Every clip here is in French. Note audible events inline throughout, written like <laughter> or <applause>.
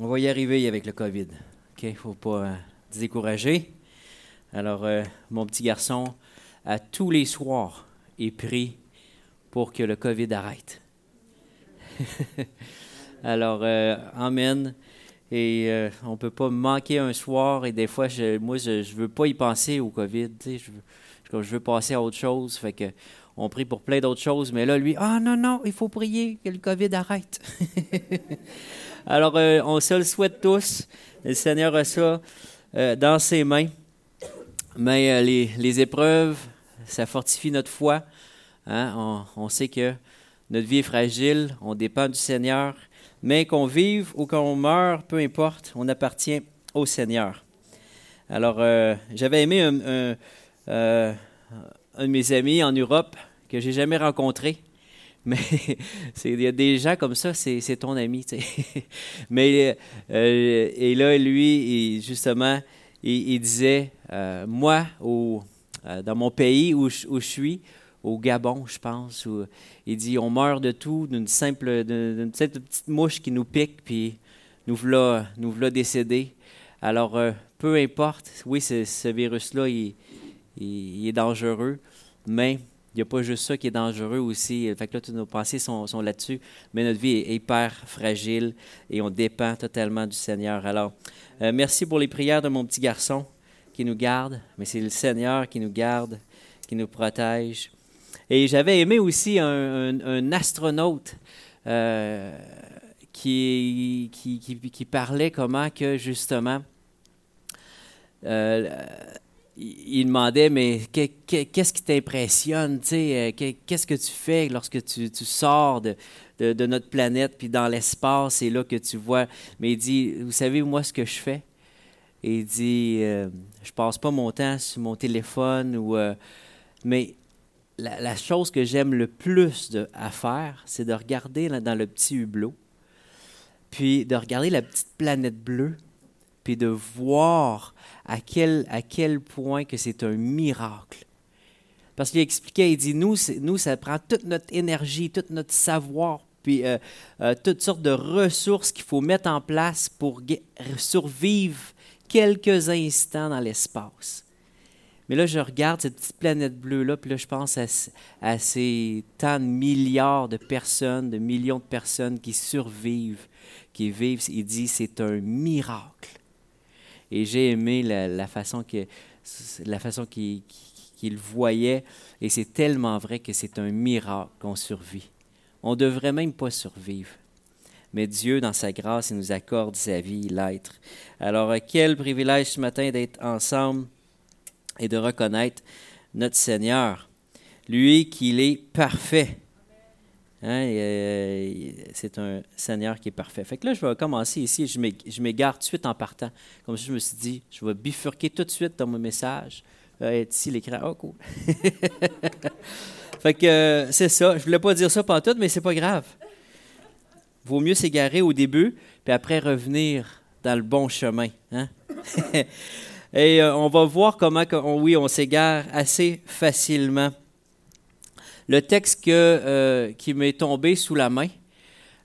On va y arriver avec le COVID. OK? Il ne faut pas euh, décourager. Alors, euh, mon petit garçon, à tous les soirs, il prie pour que le COVID arrête. <laughs> Alors, euh, Amen. Et euh, on ne peut pas manquer un soir. Et des fois, moi, je ne veux pas y penser au COVID. Je, veux- je passer à autre chose. Fait que on prie pour plein d'autres choses. Mais là, lui, ah non, non, il faut prier que le COVID arrête. <laughs> Alors, euh, on se le souhaite tous. Le Seigneur a ça euh, dans ses mains. Mais euh, les, épreuves, ça fortifie notre foi. Hein? On, sait que notre vie est fragile, on dépend du Seigneur. Mais qu'on vive ou qu'on meure, peu importe, on appartient au Seigneur. Alors, j'avais aimé un, un de mes amis en Europe que j'ai jamais rencontré. <laughs> Mais il y a des gens comme ça, c'est ton ami. <laughs> Mais euh, et là, lui, justement, il, disait, euh, moi, au, euh, dans mon pays où, je- suis, au Gabon, je pense, il dit, on meurt de tout, d'une simple, d'une petite mouche qui nous pique, puis nous voilà, nous voilà décédés. Alors, peu importe, oui, ce, virus-là, il, est dangereux, mais n'y a pas juste ça qui est dangereux aussi. Fait là, toutes nos pensées sont, là-dessus, mais notre vie est hyper fragile et on dépend totalement du Seigneur. Alors, euh, merci pour les prières de mon petit garçon qui nous garde, mais c'est le Seigneur qui nous garde, qui nous protège. Et j'avais aimé aussi un, astronaute euh, qui parlait comment que justement, euh, il demandait, mais que- que- qu'est-ce qui t'impressionne? euh, que- Qu'est-ce que tu fais lorsque tu, sors de, de- notre planète, puis dans l'espace, c'est là que tu vois. Mais il dit, vous savez, moi, ce que je fais? Il dit, euh, je passe pas mon temps sur mon téléphone, ou, euh, mais la, la chose que j'aime le plus de- à faire, c'est de regarder là, dans le petit hublot, puis de regarder la petite planète bleue, puis de voir à quel, à quel point que c'est un miracle. Parce qu'il expliquait, il dit, nous, nous, ça prend toute notre énergie, tout notre savoir, puis euh, euh, toutes sortes de ressources qu'il faut mettre en place pour survivre quelques instants dans l'espace. Mais là, je regarde cette petite planète bleue-là, puis là, je pense à, à ces tant de milliards de personnes, de millions de personnes qui survivent, qui vivent. Il dit, c'est un miracle. Et j'ai aimé la, façon que la façon qu'il qu'il voyait, et c'est tellement vrai que c'est un miracle qu'on survit. On ne devrait même pas survivre. Mais Dieu, dans sa grâce, il nous accorde sa vie, l'être. Alors, euh, quel privilège ce matin d'être ensemble et de reconnaître notre Seigneur, lui qu'il est parfait. Hein, et, euh, c'est un Seigneur qui est parfait. Fait que là, je vais commencer ici. M'ég- je m'égare tout de suite en partant. Comme ça, je me suis dit, je vais bifurquer tout de suite dans mon message. Être ici, l'écran. Oh, cool. <laughs> fait que euh, c'est ça. Je voulais pas dire ça tout, mais c'est pas grave. Vaut mieux s'égarer au début, puis après revenir dans le bon chemin. Hein? <laughs> Et euh, on va voir comment, oui, on s'égare assez facilement. Le texte euh, qui m'est tombé sous la main,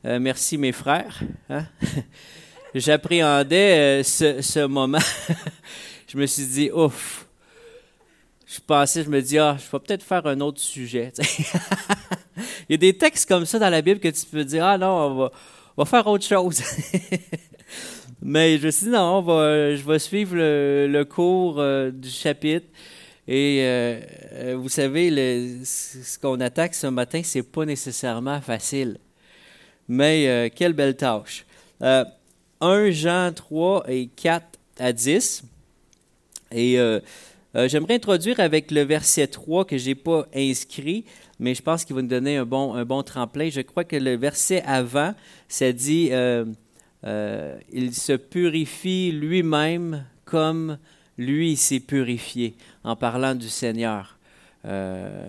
euh, merci mes frères, hein? <laughs> j'appréhendais euh, ce, moment. <laughs> je me suis dit, ouf, je pensais, je me dis, ah, je vais peut-être faire un autre sujet. <laughs> Il y a des textes comme ça dans la Bible que tu peux dire, ah non, on va, faire autre chose. Mais je me suis dit, non, je vais suivre le, cours du chapitre. Et euh, euh, vous savez, ce qu'on attaque ce matin, c'est pas nécessairement facile. Mais euh, quelle belle tâche. Euh, 1 Jean 3 et 4 à 10. Et j'aimerais introduire avec le verset 3 que je n'ai pas inscrit, mais je pense qu'il va nous donner un bon, un bon tremplin. Je crois que le verset avant, ça dit Il se purifie lui-même comme lui s'est purifié, en parlant du Seigneur. Euh,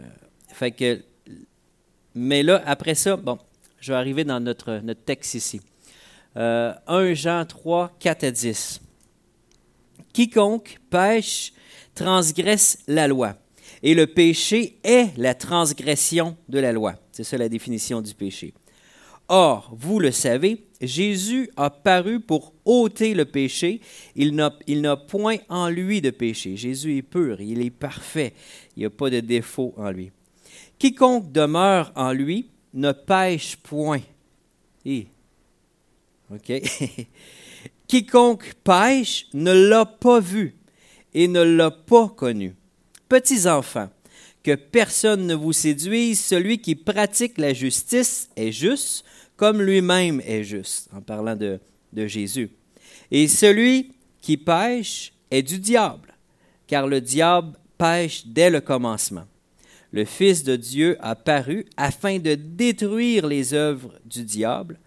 mais là, après ça, bon, je vais arriver dans notre, notre texte ici. Euh, 1 Jean 3, 4 à 10. Quiconque pêche transgresse la loi. Et le péché est la transgression de la loi. C'est ça la définition du péché. Or, vous le savez, Jésus a paru pour ôter le péché. Il n'a point en lui de péché. Jésus est pur, il est parfait. Il n'y a pas de défaut en lui. Quiconque demeure en lui ne pêche point. OK? <laughs> Quiconque pêche ne l'a pas vu et ne l'a pas connu. Petits enfants, que personne ne vous séduise, celui qui pratique la justice est juste, comme lui-même est juste, en parlant de, de Jésus. Et celui qui pêche est du diable, car le diable pêche dès le commencement. Le Fils de Dieu a paru afin de détruire les œuvres du diable.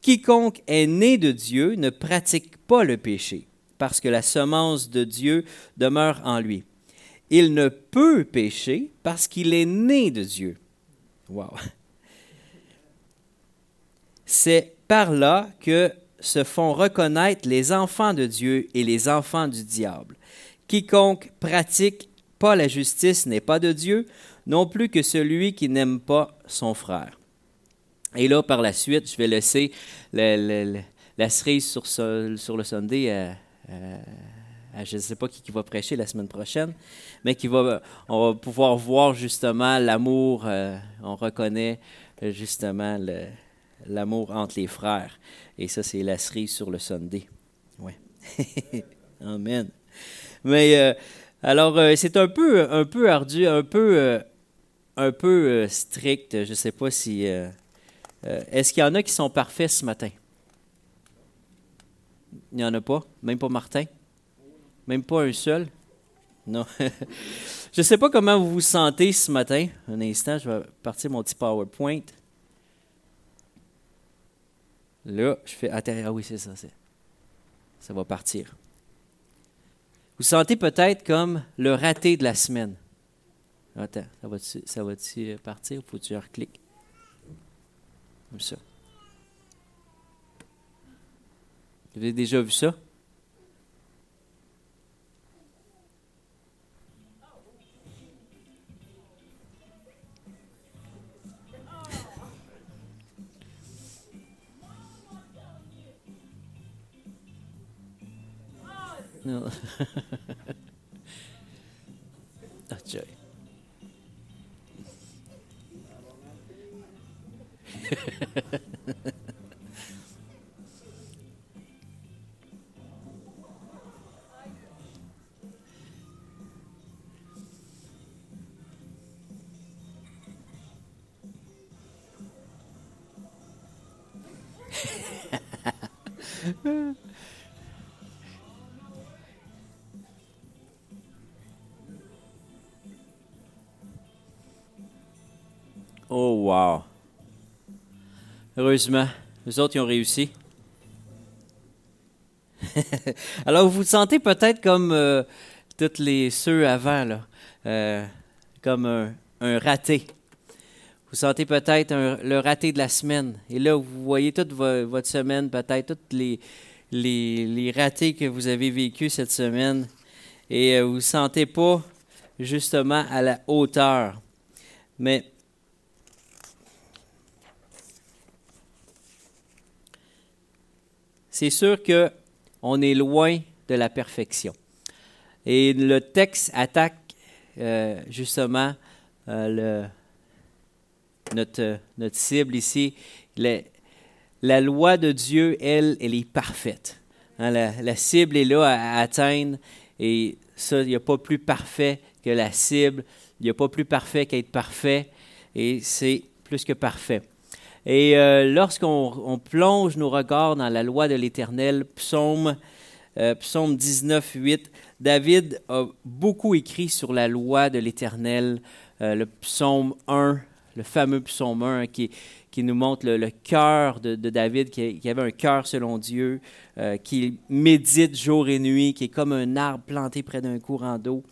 Quiconque est né de Dieu ne pratique pas le péché, parce que la semence de Dieu demeure en lui. Il ne peut pécher parce qu'il est né de Dieu. Wow. C'est par là que se font reconnaître les enfants de Dieu et les enfants du diable. Quiconque pratique pas la justice n'est pas de Dieu, non plus que celui qui n'aime pas son frère. Et là, par la suite, je vais laisser la, cerise sur, le Sunday à, je ne sais pas qui, va prêcher la semaine prochaine, mais qui va, on va pouvoir voir justement l'amour, euh, on reconnaît euh, justement l'amour entre les frères. Et ça, c'est la cerise sur le Sunday. Ouais. <laughs> Amen. Mais euh, alors, c'est un peu, un peu ardu, un peu, un peu strict. Je ne sais pas si. Est-ce qu'il y en a qui sont parfaits ce matin? Il n'y en a pas, même pas Martin? Même pas un seul? Non. <laughs> je ne sais pas comment vous vous sentez ce matin. Un instant, je vais partir mon petit PowerPoint. Là, je fais. Attends, ah oui, c'est ça. Ça va partir. Vous sentez peut-être comme le raté de la semaine. Attends, ça va-tu ça va partir? Faut que tu recliques. Comme ça. Vous avez déjà vu ça? No. <laughs> That's right. <laughs> wow. Heureusement, les autres, ils ont réussi. <laughs> Alors, vous vous sentez peut-être comme euh, tous les ceux avant, là, euh, comme un, raté. Vous sentez peut-être le raté de la semaine. Et là, vous voyez toute votre semaine, peut-être tous les, ratés que vous avez vécus cette semaine. Et euh, vous ne vous sentez pas justement à la hauteur. Mais c'est sûr qu'on est loin de la perfection. Et le texte attaque euh, justement euh, notre, notre, cible ici. la loi de Dieu, elle, elle est parfaite. Hein, la, cible est là à, atteindre et ça, il n'y a pas plus parfait que la cible. Il n'y a pas plus parfait qu'être parfait et c'est plus que parfait. Et euh, lorsqu'on plonge nos regards dans la loi de l'Éternel, psaume, euh, psaume 19, 8, David a beaucoup écrit sur la loi de l'Éternel. Euh, le psaume 1, le fameux psaume 1 qui, nous montre le, cœur de, David, qui, qui, avait un cœur selon Dieu, qui médite jour et nuit, qui est comme un arbre planté près d'un courant d'eau.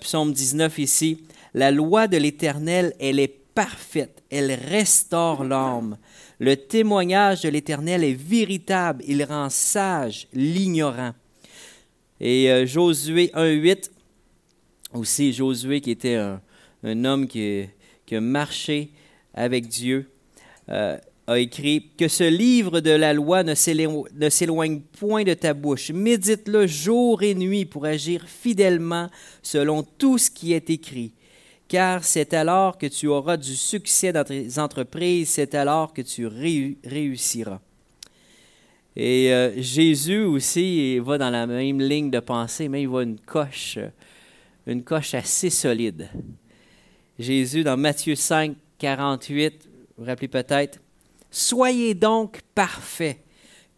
psaume 19 ici, la loi de l'Éternel, elle est parfaite, elle restaure l'âme. Le témoignage de l'Éternel est véritable, il rend sage l'ignorant. Et euh, Josué 1.8, aussi Josué qui était un, homme qui, qui, a marché avec Dieu, euh, a écrit Que ce livre de la loi ne s'éloigne point de ta bouche. Médite-le jour et nuit pour agir fidèlement selon tout ce qui est écrit. Car c'est alors que tu auras du succès dans tes entreprises, c'est alors que tu réussiras. Et euh, Jésus aussi va dans la même ligne de pensée, mais il va une coche, une coche assez solide. Jésus, dans Matthieu 5, 48, vous vous rappelez peut-être, Soyez donc parfaits,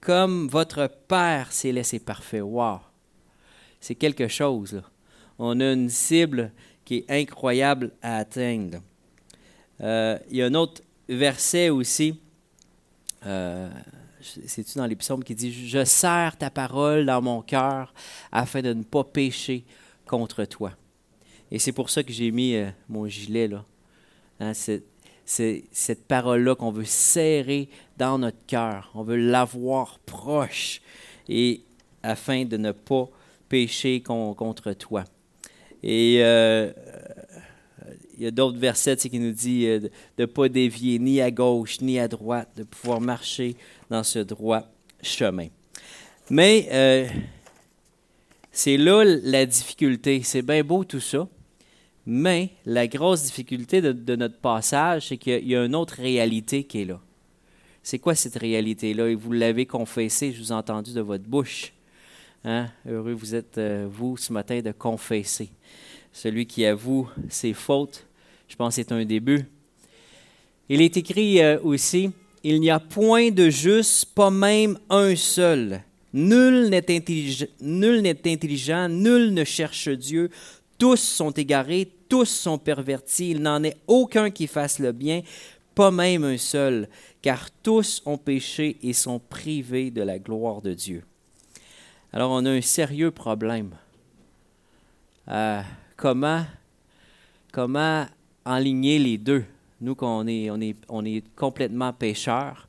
comme votre Père s'est laissé parfait. Wow! C'est quelque chose. On a une cible qui est incroyable à atteindre. Euh, il y a un autre verset aussi, euh, c'est-tu dans les psaumes qui dit Je serre ta parole dans mon cœur afin de ne pas pécher contre toi. Et c'est pour ça que j'ai mis euh, mon gilet là. Hein, c'est cette parole-là qu'on veut serrer dans notre cœur. On veut l'avoir proche et afin de ne pas pécher contre toi. Et euh, il y a d'autres versets qui nous disent euh, de ne pas dévier ni à gauche ni à droite, de pouvoir marcher dans ce droit chemin. Mais euh, c'est là la difficulté. C'est bien beau tout ça, mais la grosse difficulté de, notre passage, c'est qu'il y a une autre réalité qui est là. C'est quoi cette réalité-là? Et vous l'avez confessé, je vous ai entendu de votre bouche. Hein? Heureux vous êtes, euh, vous, ce matin, de confesser. Celui qui avoue ses fautes, je pense c'est un début. Il est écrit euh, aussi, il n'y a point de juste, pas même un seul. Nul n'est intelligent, nul ne cherche Dieu. Tous sont égarés, tous sont pervertis, il n'en est aucun qui fasse le bien, pas même un seul, car tous ont péché et sont privés de la gloire de Dieu. Alors on a un sérieux problème. Euh, comment, comment enligner les deux? Nous, qu'on est, on est, on est complètement pécheurs,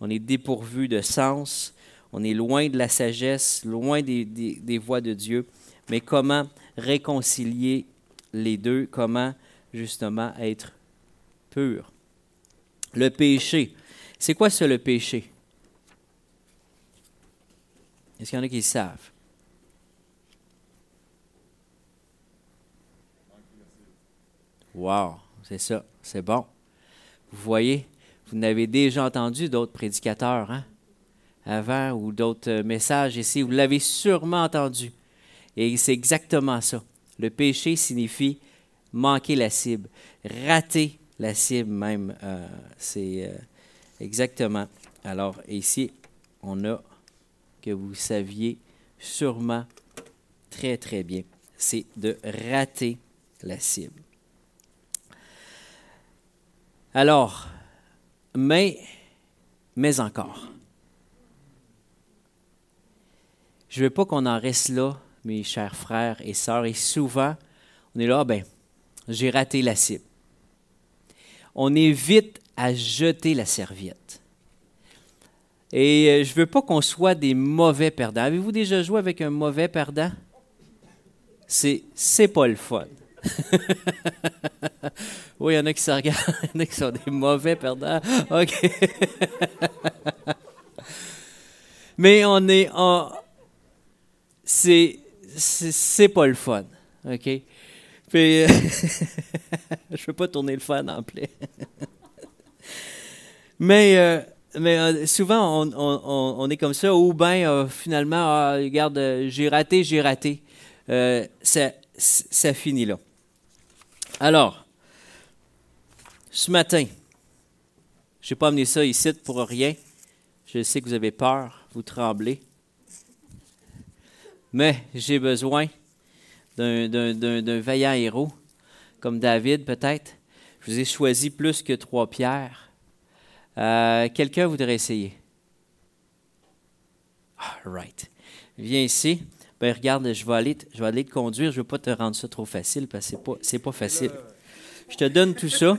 on est dépourvu de sens, on est loin de la sagesse, loin des, des, des voies de Dieu. Mais comment réconcilier les deux, comment justement être pur. Le péché. C'est quoi ça le péché? Est-ce qu'il y en a qui le savent? Wow, c'est ça, c'est bon. Vous voyez, vous n'avez déjà entendu d'autres prédicateurs hein, avant ou d'autres messages ici, vous l'avez sûrement entendu. Et c'est exactement ça. Le péché signifie manquer la cible, rater la cible même. Euh, c'est euh, exactement. Alors ici, on a que vous saviez sûrement très très bien, c'est de rater la cible. Alors, mais, mais encore. Je ne veux pas qu'on en reste là mes chers frères et sœurs. Et souvent, on est là, ben, j'ai raté la cible. On évite à jeter la serviette. Et euh, je ne veux pas qu'on soit des mauvais perdants. Avez-vous déjà joué avec un mauvais perdant? C'est, c'est pas le fun. <laughs> oui, il y en a qui se regardent, <laughs> il y en a qui sont des mauvais perdants. OK. <laughs> Mais on est en. C'est, c'est pas le fun. OK? Puis, je veux pas tourner le fun en plein. mais euh, mais euh, souvent, on, est comme ça, ou bien finalement, ah, regarde, j'ai raté, j'ai raté. ça, ça finit là. Alors, ce matin, je n'ai pas amené ça ici pour rien. Je sais que vous avez peur, vous tremblez mais j'ai besoin d'un vaillant héros, comme David peut-être. Je vous ai choisi plus que trois pierres. Euh, quelqu'un voudrait essayer? All ah, right. Viens ici. Ben, regarde, je vais aller, je vais aller te conduire. Je ne veux pas te rendre ça trop facile parce que ce n'est pas, facile. Je te donne tout ça.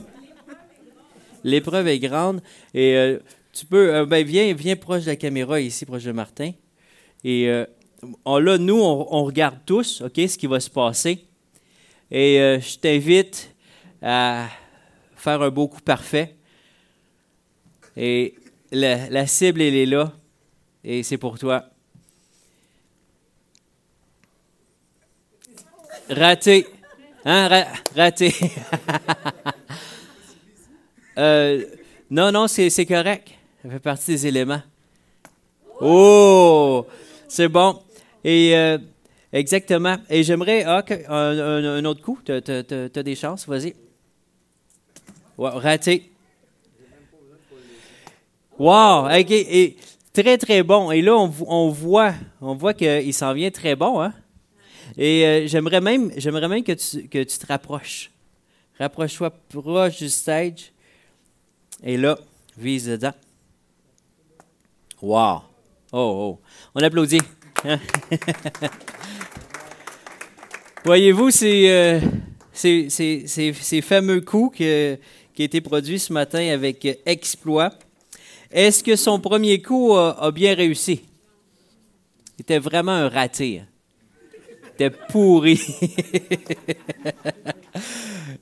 L'épreuve est grande. Et euh, tu peux. Euh, ben, viens, viens proche de la caméra ici, proche de Martin. Et là, nous, on, regarde tous, ce qui va se passer. Et je t'invite à faire un beau coup parfait. Et la, cible, elle est là. Et c'est pour toi. Raté. Hein, raté. <laughs> Euh, non, non, c'est correct. Ça fait partie des éléments. Oh, c'est bon. Et euh, exactement. Et j'aimerais ah, un, autre coup. Tu as, des chances, vas-y. raté. Wow, et, très très bon. Et là, on, voit, on voit qu'il s'en vient très bon, hein? Et euh, j'aimerais même, j'aimerais même que tu, que tu te rapproches. Rapproche-toi proche du stage. Et là, vise dedans. Wow. Oh, oh. On applaudit. Hein? <laughs> Voyez-vous euh, ces, ces, fameux coups qui ont été produits ce matin avec exploit. Est-ce que son premier coup a, bien réussi? Il était vraiment un raté. Hein. Il était pourri. <laughs>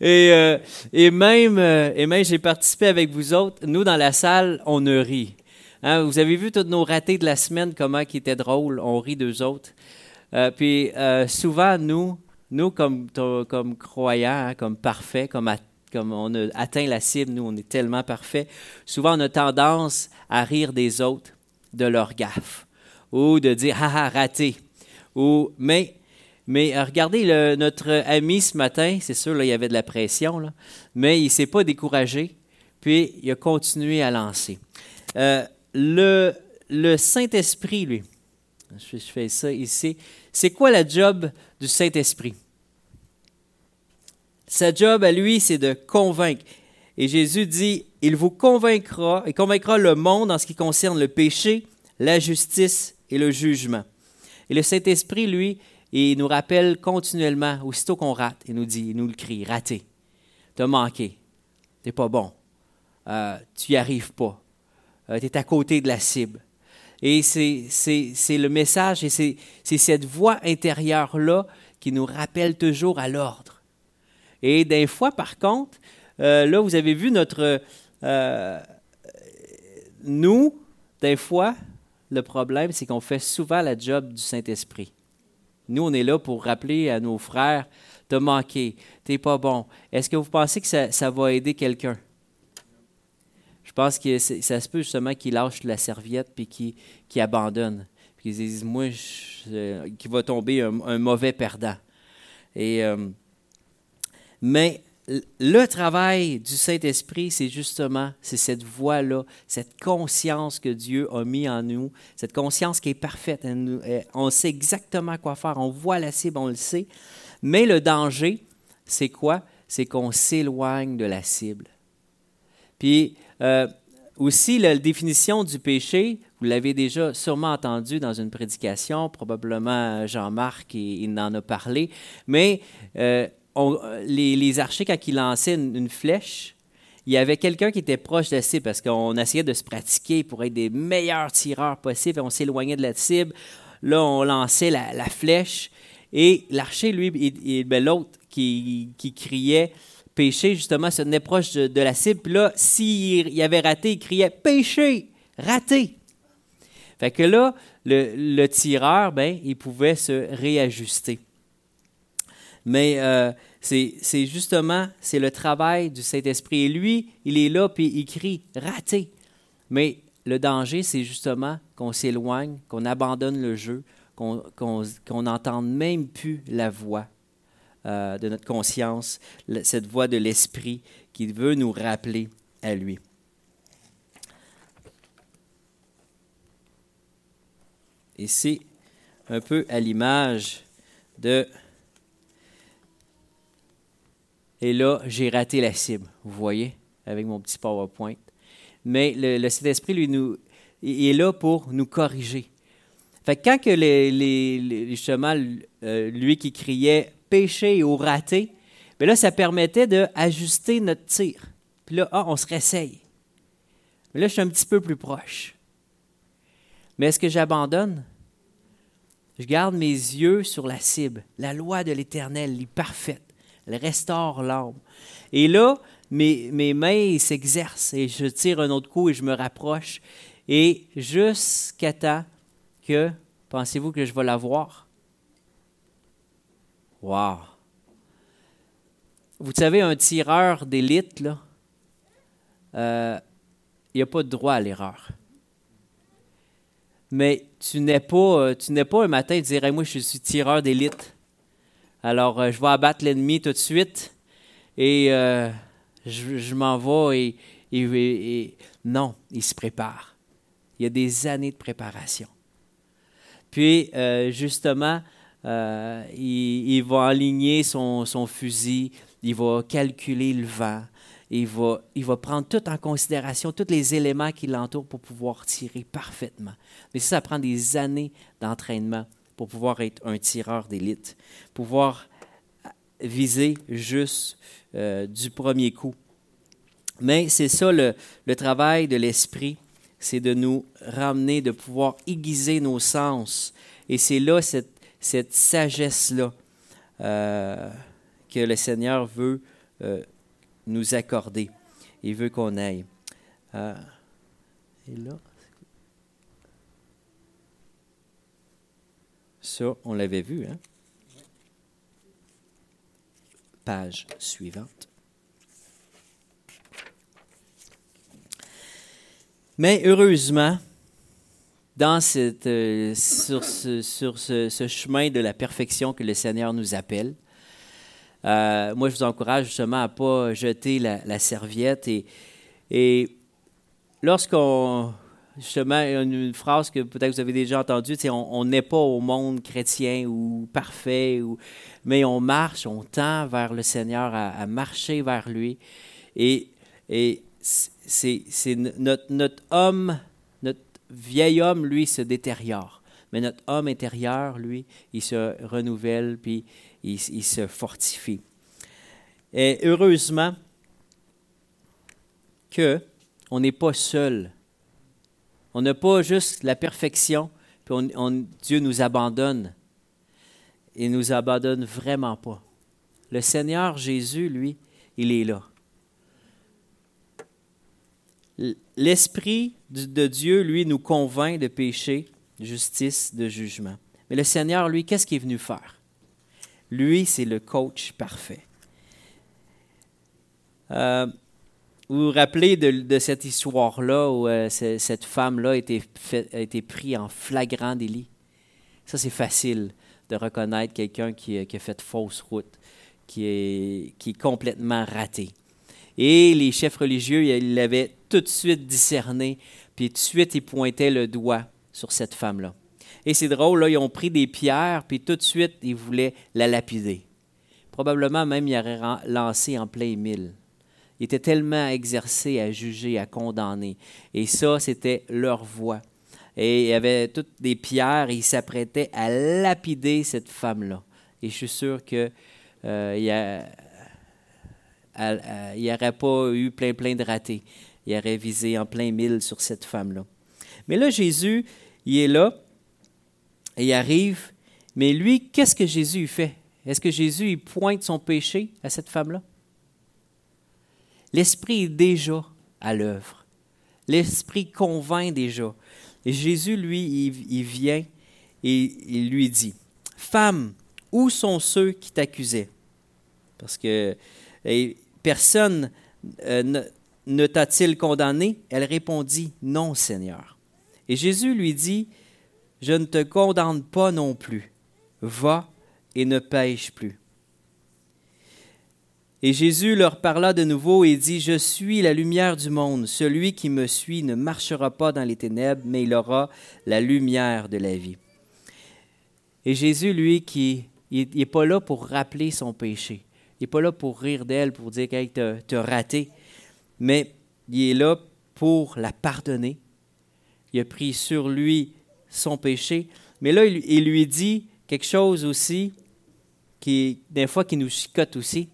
et, euh, et même, euh, et même j'ai participé avec vous autres. Nous, dans la salle, on ne rit. Hein, vous avez vu tous nos ratés de la semaine, comment qui étaient drôles. On rit d'eux autres. Euh, puis souvent, nous, nous comme, comme croyants, hein, comme parfaits, comme comme on a atteint la cible, nous, on est tellement parfaits. Souvent, on a tendance à rire des autres, de leur gaffe, ou de dire ah ah raté. Ou mais mais euh, regardez notre ami ce matin, c'est sûr là, il y avait de la pression mais il s'est pas découragé, puis il a continué à lancer. Euh, le le Saint Esprit lui, je fais ça ici. C'est quoi la job du Saint Esprit? Sa job à lui, c'est de convaincre. Et Jésus dit, il vous convaincra et convaincra le monde en ce qui concerne le péché, la justice et le jugement. Et le Saint-Esprit, lui, il nous rappelle continuellement, aussitôt qu'on rate, il nous dit, il nous le crie, raté, t'as manqué, t'es pas bon, euh, tu n'y arrives pas, euh, tu es à côté de la cible. Et c'est le message et c'est cette voix intérieure-là qui nous rappelle toujours à l'ordre. Et des fois, par contre, euh, là, vous avez vu notre... Euh, nous, des fois, le problème, c'est qu'on fait souvent la job du Saint-Esprit. Nous, on est là pour rappeler à nos frères, t'as manqué, t'es pas bon. Est-ce que vous pensez que ça, va aider quelqu'un? Je pense que ça se peut justement qu'il lâche la serviette puis qu'il qui abandonne. Puis qu'ils disent, moi, je, qu'il va tomber un, mauvais perdant. Et euh, mais le travail du Saint-Esprit, c'est justement, c'est cette voix-là, cette conscience que Dieu a mis en nous, cette conscience qui est parfaite. On sait exactement quoi faire, on voit la cible, on le sait. Mais le danger, c'est quoi? C'est qu'on s'éloigne de la cible. Puis euh, aussi, la définition du péché, vous l'avez déjà sûrement entendu dans une prédication, probablement Jean-Marc, il, en a parlé, mais euh, les, archers, quand ils lançaient une, flèche, il y avait quelqu'un qui était proche de la cible parce qu'on essayait de se pratiquer pour être des meilleurs tireurs possibles. On s'éloignait de la cible. Là, on lançait la, flèche. Et l'archer, lui, et, ben, l'autre qui, criait péché, justement, se tenait proche de, la cible. Puis là, s'il avait raté, il criait péché, raté. Fait que là, le, le tireur, ben, il pouvait se réajuster. Mais euh, c'est justement, c'est le travail du Saint-Esprit. Et lui, il est là, puis il crie, raté. Mais le danger, c'est justement qu'on s'éloigne, qu'on abandonne le jeu, qu'on n'entende même plus la voix euh, de notre conscience, cette voix de l'Esprit qui veut nous rappeler à lui. Et c'est un peu à l'image de et là, j'ai raté la cible, vous voyez, avec mon petit PowerPoint. Mais le, Saint-Esprit, lui, nous, il est là pour nous corriger. Fait que quand que les, euh, lui qui criait péché ou raté, bien là, ça permettait d'ajuster notre tir. Puis là, ah, on se réessaye. Mais là, je suis un petit peu plus proche. Mais est-ce que j'abandonne? Je garde mes yeux sur la cible, la loi de l'Éternel, est parfaite. Elle restaure l'âme. Et là, mes, mes mains s'exercent et je tire un autre coup et je me rapproche. Et jusqu'à temps que, pensez-vous que je vais l'avoir? Wow! Vous savez, un tireur d'élite, là, euh, il n'y a pas de droit à l'erreur. Mais tu n'es pas, euh, tu n'es pas un matin et dire Moi, je suis tireur d'élite. Alors, euh, je vais abattre l'ennemi tout de suite et je, m'en vais et, Non, il se prépare. Il y a des années de préparation. Puis, justement, il, va aligner son, son fusil, il va calculer le vent, il va, il va prendre tout en considération, tous les éléments qui l'entourent pour pouvoir tirer parfaitement. Mais ça, ça prend des années d'entraînement pour pouvoir être un tireur d'élite, pouvoir viser juste euh, du premier coup. Mais c'est ça le, travail de l'esprit, c'est de nous ramener, de pouvoir aiguiser nos sens. Et c'est là cette, sagesse-là euh, que le Seigneur veut euh, nous accorder. Il veut qu'on aille. Et là, ça, on l'avait vu, hein? Page suivante. Mais heureusement, dans cette, euh, sur, ce, sur ce, chemin de la perfection que le Seigneur nous appelle, euh, moi, je vous encourage justement à ne pas jeter la, serviette. Et, et lorsqu'on. Justement, une, une phrase que peut-être vous avez déjà entendue, c'est on n'est pas au monde chrétien ou parfait, ou, mais on marche, on tend vers le Seigneur, à, marcher vers lui. Et, et c'est notre, notre homme, notre vieil homme, lui, se détériore. Mais notre homme intérieur, lui, il se renouvelle, puis il, se fortifie. Et heureusement que on n'est pas seul. On n'a pas juste la perfection, puis Dieu nous abandonne. Il nous abandonne vraiment pas. Le Seigneur Jésus, lui, il est là. L'Esprit de Dieu, lui, nous convainc de péché, de justice, de jugement. Mais le Seigneur, lui, qu'est-ce qu'il est venu faire? Lui, c'est le coach parfait. Euh, vous vous rappelez de, cette histoire-là où euh, cette femme-là a été, prise en flagrant délit? Ça, c'est facile de reconnaître quelqu'un qui, a fait fausse route, qui est, qui est complètement raté. Et les chefs religieux, ils l'avaient tout de suite discerné, puis tout de suite, ils pointaient le doigt sur cette femme-là. Et c'est drôle, là, ils ont pris des pierres, puis tout de suite, ils voulaient la lapider. Probablement même, ils auraient lancé en plein mille. Ils étaient tellement exercés à juger, à condamner. Et ça, c'était leur voix. Et il y avait toutes des pierres, et ils s'apprêtaient à lapider cette femme-là. Et je suis sûr euh, n'y aurait pas eu plein, plein de ratés. Il aurait visé en plein mille sur cette femme-là. Mais là, Jésus, il est là, et il arrive. Mais lui, qu'est-ce que Jésus fait? Est-ce que Jésus il pointe son péché à cette femme-là? L'Esprit est déjà à l'œuvre. L'Esprit convainc déjà. Et Jésus, lui, il, vient et il lui dit, Femme, où sont ceux qui t'accusaient? Parce que personne euh, ne, ne t'a-t-il condamné? Elle répondit, Non, Seigneur. Et Jésus lui dit, je ne te condamne pas non plus. Va et ne pêche plus. Et Jésus leur parla de nouveau et dit, Je suis la lumière du monde. Celui qui me suit ne marchera pas dans les ténèbres, mais il aura la lumière de la vie. Et Jésus, lui, qui n'est pas là pour rappeler son péché. Il n'est pas là pour rire d'elle, pour dire qu'elle t'a raté. Mais il est là pour la pardonner. Il a pris sur lui son péché. Mais là, il, lui dit quelque chose aussi qui, des fois, qui nous chicote aussi.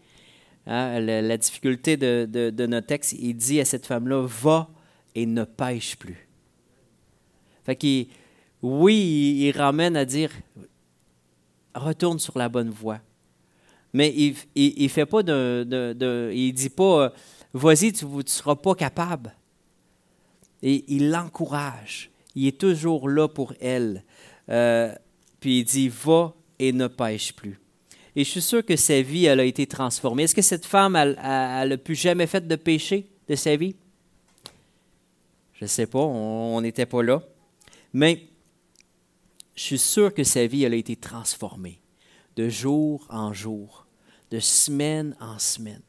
Hein, la, difficulté de, notre texte, il dit à cette femme-là, va et ne pêche plus. Fait oui, il, ramène à dire, retourne sur la bonne voie. Mais il ne fait pas de, il dit pas, vas-y, tu ne seras pas capable. Et il l'encourage. Il est toujours là pour elle. Euh, puis il dit, va et ne pêche plus. Et je suis sûr que sa vie, elle a été transformée. Est-ce que cette femme, elle n'a plus jamais fait de péché de sa vie? Je ne sais pas, on n'était pas là. Mais je suis sûr que sa vie, elle a été transformée de jour en jour, de semaine en semaine.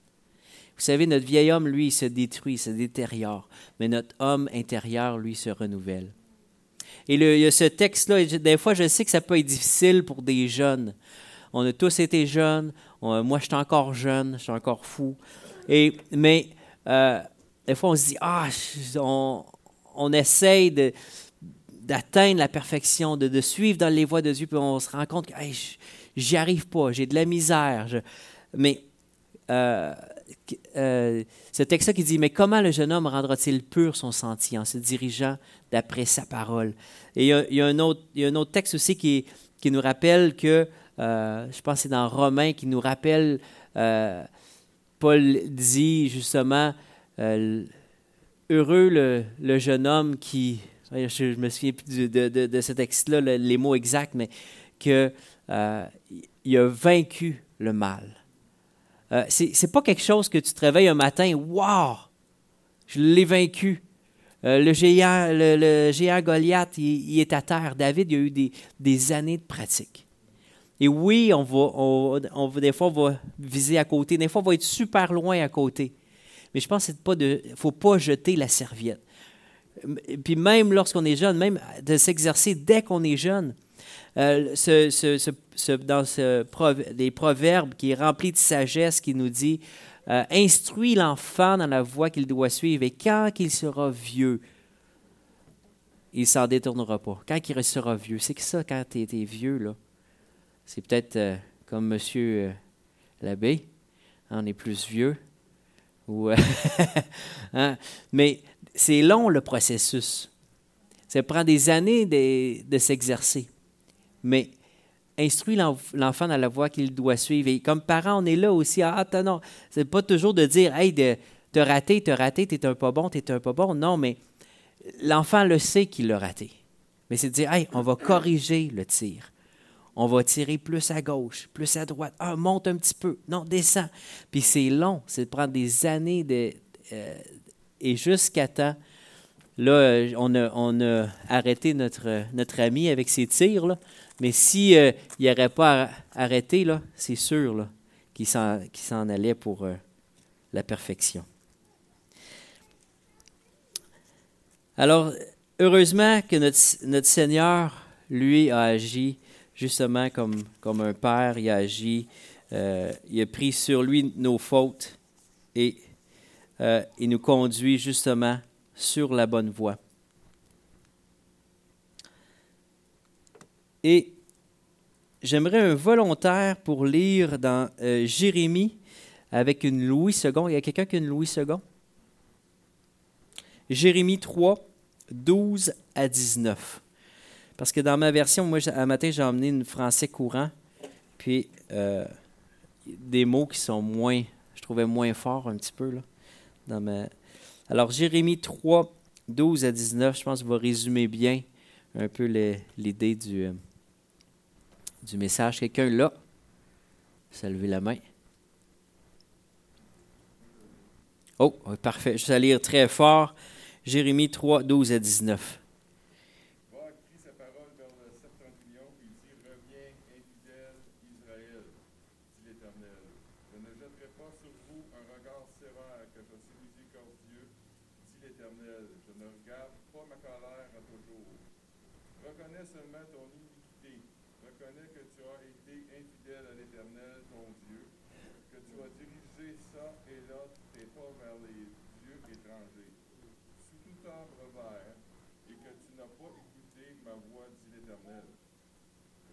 Vous savez, notre vieil homme, lui, il se détruit, il se détériore, mais notre homme intérieur, lui, se renouvelle. Et il y a ce texte-là, des fois, je sais que ça peut être difficile pour des jeunes. On a tous été jeunes. moi, je suis encore jeune, je suis encore fou. Et, mais euh, des fois, on se dit, ah, on, essaye d'atteindre la perfection, de, suivre dans les voies de Dieu, puis on se rend compte que j'y arrive pas, j'ai de la misère. mais euh, euh, ce texte-là qui dit, mais comment le jeune homme rendra-t-il pur son sentier en se dirigeant d'après sa parole? Et il y, a, un autre, texte aussi qui nous rappelle que, euh, je pense que c'est dans Romains, qui nous rappelle, euh, Paul dit justement, heureux le, jeune homme qui, je, me souviens plus de, de, de, ce texte-là, les mots exacts, mais qu'il a vaincu le mal. Euh, Ce n'est pas quelque chose que tu te réveilles un matin, waouh, je l'ai vaincu. Euh, le, géant, le, géant Goliath, il, est à terre. David, il a eu des, des années de pratique. Et oui, on va, on, des fois, on va viser à côté. Des fois, on va être super loin à côté. Mais je pense qu'il ne faut pas jeter la serviette. Puis même lorsqu'on est jeune, même de s'exercer dès qu'on est jeune, euh, dans ce des proverbes qui est rempli de sagesse, qui nous dit euh, Instruis l'enfant dans la voie qu'il doit suivre, et quand il sera vieux, il s'en détournera pas. Quand il sera vieux, c'est que ça, quand tu es, vieux, là, c'est peut-être euh, comme Monsieur l'abbé, hein, on est plus vieux. Ou, <laughs> hein, mais c'est long le processus. Ça prend des années de s'exercer mais instruis l'enfant dans la voie qu'il doit suivre. Et comme parent, on est là aussi. Ah, non, c'est pas toujours de dire, hey, t'as raté, t'as raté, t'es un pas bon, t'es un pas bon. Non, mais l'enfant le sait qu'il l'a raté. Mais c'est de dire, hey, on va corriger le tir. On va tirer plus à gauche, plus à droite. Ah, monte un petit peu. Non, descend. Puis c'est long, c'est de prendre des années de, euh, et jusqu'à temps. Là, on a, on a arrêté notre, ami avec ses tirs. Mais s'il euh, n'aurait pas arrêté, là, c'est sûr là, qu'il s'en, allait pour euh, la perfection. Alors, heureusement que notre, notre, Seigneur, lui, a agi justement comme, comme un père, il a agi, euh, il a pris sur lui nos fautes et il nous conduit justement sur la bonne voie. Et j'aimerais un volontaire pour lire dans euh, Jérémie avec une Louis II. Il y a quelqu'un qui a une Louis II? Jérémie 3, 12 à 19. Parce que dans ma version, moi, un matin, j'ai emmené une français courant, puis euh, des mots qui sont moins, je trouvais moins forts un petit peu. Là, dans ma... Alors, Jérémie 3, 12 à 19, je pense va résumer bien un peu l'idée du, euh, du message. Quelqu'un là? Ça levé la main. Oh, parfait. Je vais lire très fort. Jérémie 3, 12 à 19 parole vers le septentrion, il dit Reviens, infidèle Israël, dit l'Éternel. Je ne jetterai pas sur vous un regard sévère que je suis miséricordieux, dit l'Éternel. Je ne regarde pas ma colère à toujours. Reconnais seulement ton iniquité. Reconnais que tu as été infidèle à l'Éternel, ton Dieu, que tu as dirigé ça et là tes pas vers les dieux étrangers. Sous tout arbre vert,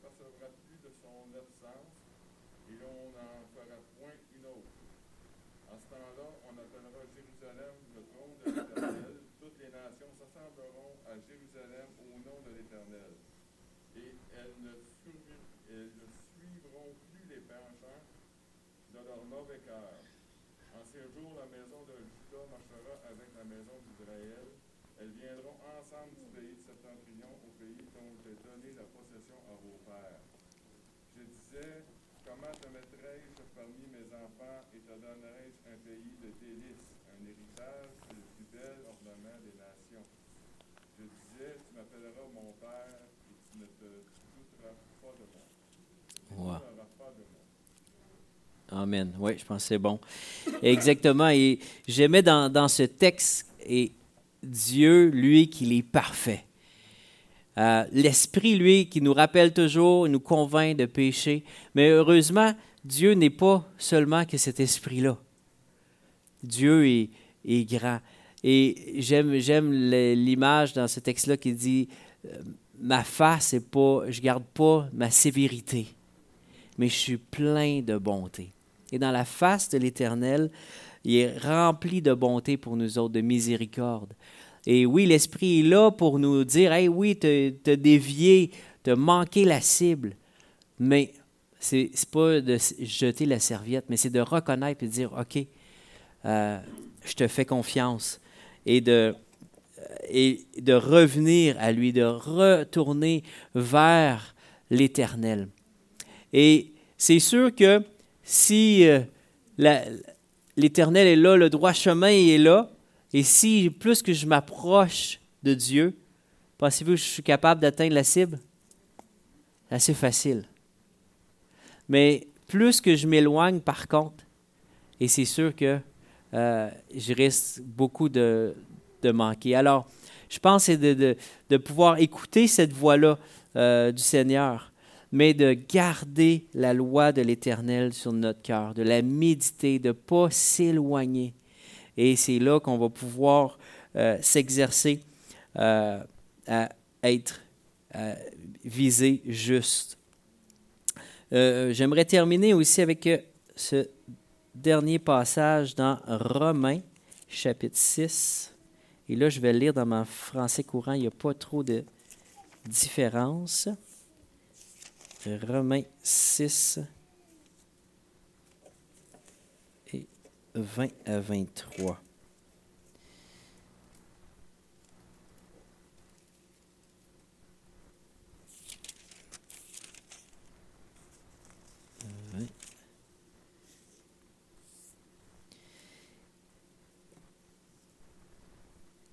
s'apercevra plus de son absence, et on n'en fera point une autre. En ce temps-là, on appellera Jérusalem le trône de l'Éternel. Toutes les nations s'assembleront à Jérusalem au nom de l'Éternel. Et elles ne, elles ne suivront plus les penchants de leur mauvais cœur. En ces jours, la maison de Juda marchera avec la maison d'Israël. Elles viendront ensemble du pays de septentrion au pays dont j'ai donné la possession à vos pères. Je disais, comment te mettrai-je parmi mes enfants et te donnerai-je un pays de délices, un héritage le plus bel ornement des nations? Je disais, tu m'appelleras mon père et tu ne te douteras pas de moi. Tu ne pas de moi. Amen. Oui, je pense que c'est bon. Exactement. Et j'aimais dans, dans ce texte, et Dieu, lui, qu'il est parfait. Euh, L'Esprit, lui, qui nous rappelle toujours, nous convainc de péché. Mais heureusement, Dieu n'est pas seulement que cet Esprit-là. Dieu est, grand. Et j'aime, l'image dans ce texte-là qui dit euh, Ma face, est pas, je garde pas ma sévérité, mais je suis plein de bonté. Et dans la face de l'Éternel, il est rempli de bonté pour nous autres, de miséricorde. Et oui, l'Esprit est là pour nous dire Hey, oui, te dévier, te manquer la cible. Mais c'est pas de jeter la serviette, mais c'est de reconnaître et de dire OK, euh, je te fais confiance. Et de, et de revenir à lui, de retourner vers l'Éternel. Et c'est sûr que si euh, la- l'Éternel est là, le droit chemin est là, et si plus que je m'approche de Dieu, pensez-vous que je suis capable d'atteindre la cible? Assez facile. Mais plus que je m'éloigne, par contre, et c'est sûr que euh, je risque beaucoup de, manquer. Alors, je pense de pouvoir écouter cette voix-là euh, du Seigneur, mais de garder la loi de l'Éternel sur notre cœur, de la méditer, de ne pas s'éloigner. Et c'est là qu'on va pouvoir euh, s'exercer euh, à être à viser juste. Euh, J'aimerais terminer aussi avec euh, ce dernier passage dans Romains, chapitre 6. Et là, je vais lire dans mon français courant. Il n'y a pas trop de différence. Romains 6 et 20 à 23.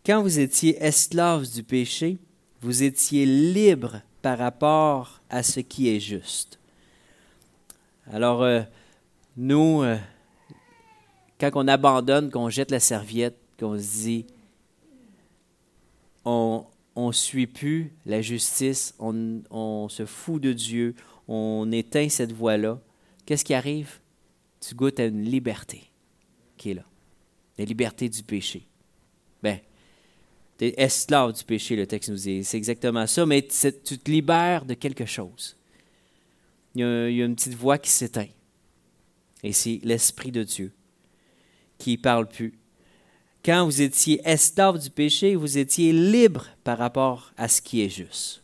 Quand vous étiez esclaves du péché, vous étiez libres par rapport à ce qui est juste. Alors, euh, nous, euh, quand on abandonne, qu'on jette la serviette, qu'on se dit, on ne suit plus la justice, on, on se fout de Dieu, on éteint cette voie-là, qu'est-ce qui arrive? Tu goûtes à une liberté qui est là, la liberté du péché. Tu es esclave du péché, le texte nous dit. C'est exactement ça, mais tu te libères de quelque chose. Il y a, il y a une petite voix qui s'éteint. Et c'est l'Esprit de Dieu qui parle plus. Quand vous étiez esclave du péché, vous étiez libre par rapport à ce qui est juste.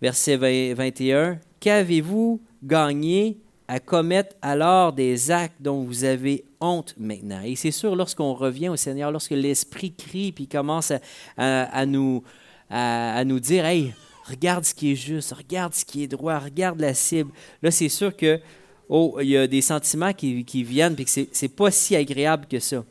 Verset 20 21. Qu'avez-vous gagné à commettre alors des actes dont vous avez honte maintenant? Et c'est sûr, lorsqu'on revient au Seigneur, lorsque l'Esprit crie puis commence à, nous, à, nous dire Hey, regarde ce qui est juste, regarde ce qui est droit, regarde la cible. Là, c'est sûr que oh, il y a des sentiments qui, qui viennent puis que c'est, pas si agréable que ça.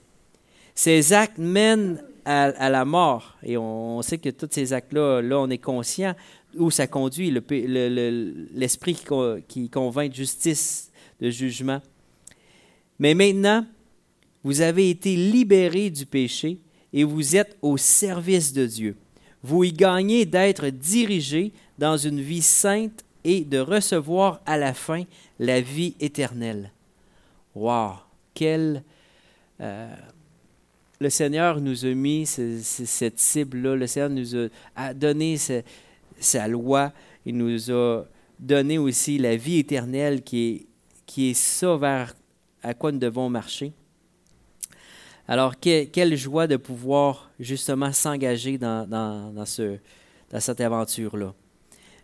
Ces actes mènent à, la mort. Et on, sait que tous ces actes-là, là, on est conscient où ça conduit, le pé- le- l'esprit qui, qui convainc de justice, de jugement. Mais maintenant, vous avez été libérés du péché et vous êtes au service de Dieu. Vous y gagnez d'être dirigés dans une vie sainte et de recevoir à la fin la vie éternelle. Wow! Quel. Euh, le Seigneur nous a mis cette cible-là. Le Seigneur nous a, donné sa loi. Il nous a donné aussi la vie éternelle qui est, qui est ça vers à quoi nous devons marcher. Alors, quelle joie de pouvoir justement s'engager dans, ce, dans cette aventure-là.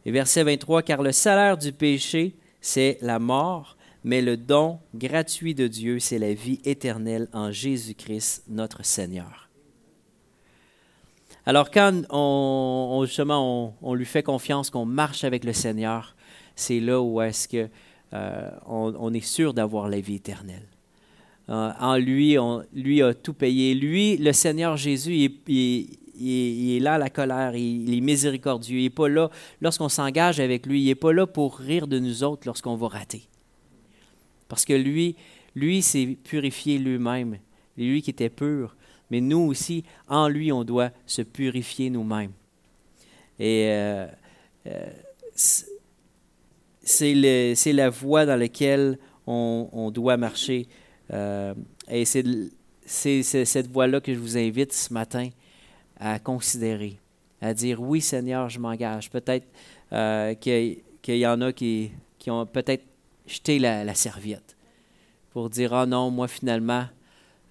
Et verset 23, car le salaire du péché, c'est la mort, mais le don gratuit de Dieu, c'est la vie éternelle en Jésus-Christ, notre Seigneur. Alors quand on, justement on, lui fait confiance, qu'on marche avec le Seigneur, c'est là où est-ce que euh, on, est sûr d'avoir la vie éternelle. Euh, en lui, on, lui a tout payé. Lui, le Seigneur Jésus, il, est là à la colère, il, est miséricordieux. Il n'est pas là lorsqu'on s'engage avec lui. Il n'est pas là pour rire de nous autres lorsqu'on va rater. Parce que lui, lui s'est purifié lui-même. Lui qui était pur. Mais nous aussi, en lui, on doit se purifier nous-mêmes. Et euh, euh, c'est la voie dans laquelle on, doit marcher. Euh, et c'est cette voie-là que je vous invite ce matin à considérer, à dire oui Seigneur, je m'engage. Peut-être qu'il y en a qui, qui ont peut-être jeter la, serviette pour dire Ah non, moi finalement,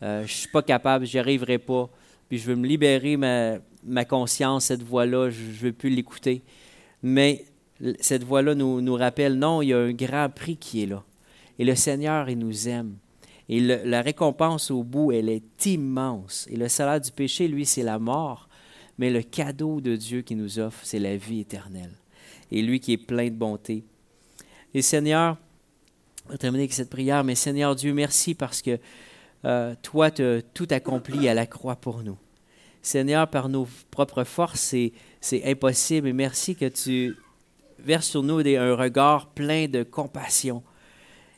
euh, je ne suis pas capable, j'y arriverai pas, puis je veux me libérer ma, ma conscience, cette voix-là, je ne veux plus l'écouter. Mais cette voix-là nous, nous, rappelle non, il y a un grand prix qui est là. Et le Seigneur, il nous aime. Et la récompense au bout, elle est immense. Et le salaire du péché, lui, c'est la mort. Mais le cadeau de Dieu qui nous offre, c'est la vie éternelle. Et lui qui est plein de bonté. Et Seigneur, on va terminer avec cette prière, mais Seigneur Dieu, merci parce que euh, toi, tu tout accompli à la croix pour nous. Seigneur, par nos propres forces, c'est impossible. Et merci que tu verses sur nous un regard plein de compassion.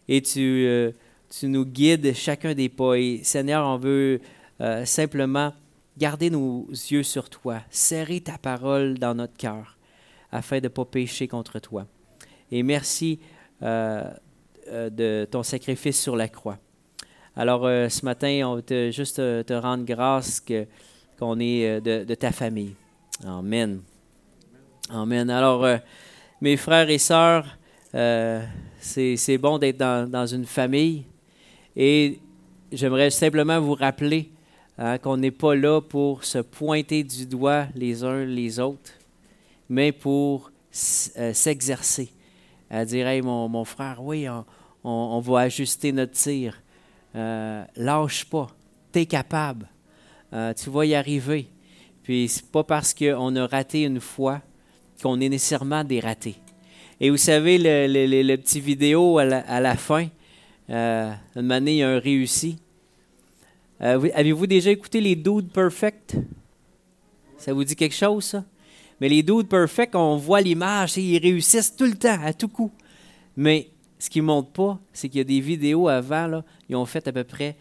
Et tu, euh, tu nous guides chacun des pas. Et Seigneur, on veut euh, simplement garder nos yeux sur toi, serrer ta parole dans notre cœur, afin de ne pas pécher contre toi. Et merci euh, de ton sacrifice sur la croix. Alors, ce matin, on veut juste te, rendre grâce qu'on est euh, de, ta famille. Amen. Amen. Alors, mes frères et sœurs, c'est bon d'être dans, une famille et j'aimerais simplement vous rappeler hein, qu'on n'est pas là pour se pointer du doigt les uns les autres, mais pour s'exercer à dire Hey, mon, mon frère, oui, on, va ajuster notre tir. Euh, lâche pas. Tu es capable. Euh, tu vas y arriver. Puis c'est pas parce qu'on a raté une fois qu'on est nécessairement des ratés. Et vous savez, le, petit vidéo à la, fin, euh, une il y a un réussi. Avez-vous déjà écouté les Dudes Perfect? Ça vous dit quelque chose, ça? Mais les Dudes Perfect, on voit l'image, ils réussissent tout le temps, à tout coup. Mais ce qui ne montre pas, c'est qu'il y a des vidéos avant, là, ils ont fait à peu près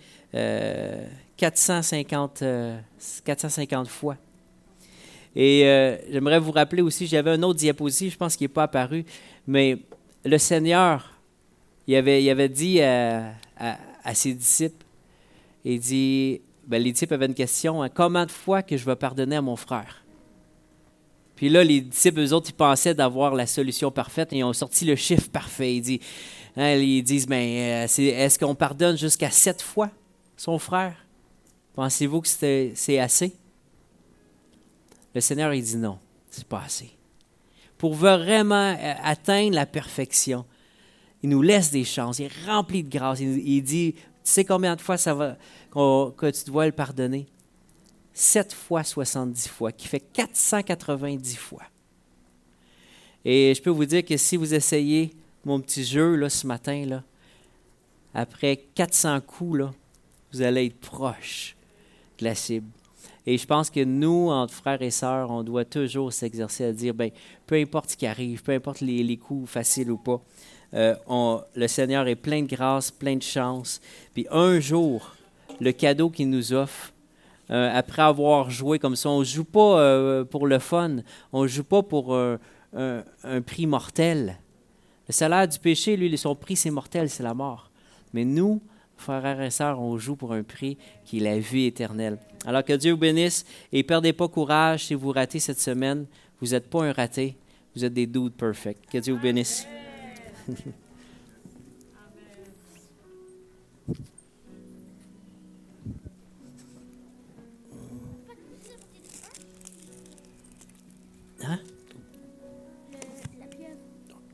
450, euh, 450 euh, fois. Et euh, j'aimerais vous rappeler aussi, j'avais un autre diapositive, je pense qu'il n'est pas apparu, mais le Seigneur, il avait, il avait dit à, ses disciples, il dit, ben, les disciples avaient une question, hein, combien de fois que je vais pardonner à mon frère? Puis là, les disciples, eux autres, ils pensaient d'avoir la solution parfaite et ils ont sorti le chiffre parfait. Ils disent, hein, ils disent ben, euh, est-ce qu'on pardonne jusqu'à sept fois son frère? Pensez-vous que c'est assez? Le Seigneur, il dit non, c'est pas assez. Pour vraiment euh, atteindre la perfection, il nous laisse des chances, il est rempli de grâce. Il, dit, tu sais combien de fois ça va, que tu dois le pardonner? 7 fois 70 fois, qui fait 490 fois. Et je peux vous dire que si vous essayez mon petit jeu là, ce matin, là, après 400 coups, vous allez être proche de la cible. Et je pense que nous, entre frères et sœurs, on doit toujours s'exercer à dire, ben, peu importe ce qui arrive, peu importe les, coups faciles ou pas, euh, le Seigneur est plein de grâce, plein de chance. Puis un jour, le cadeau qu'il nous offre, euh, après avoir joué comme ça. On ne joue pas euh, pour le fun, on ne joue pas pour un, prix mortel, Le salaire du péché, lui, son prix, c'est mortel, c'est la mort. Mais nous, frères et sœurs, on joue pour un prix qui est la vie éternelle. Alors que Dieu vous bénisse et perdez pas courage si vous ratez cette semaine. Vous n'êtes pas un raté, vous êtes des dudes perfect. Que Dieu vous bénisse. <laughs>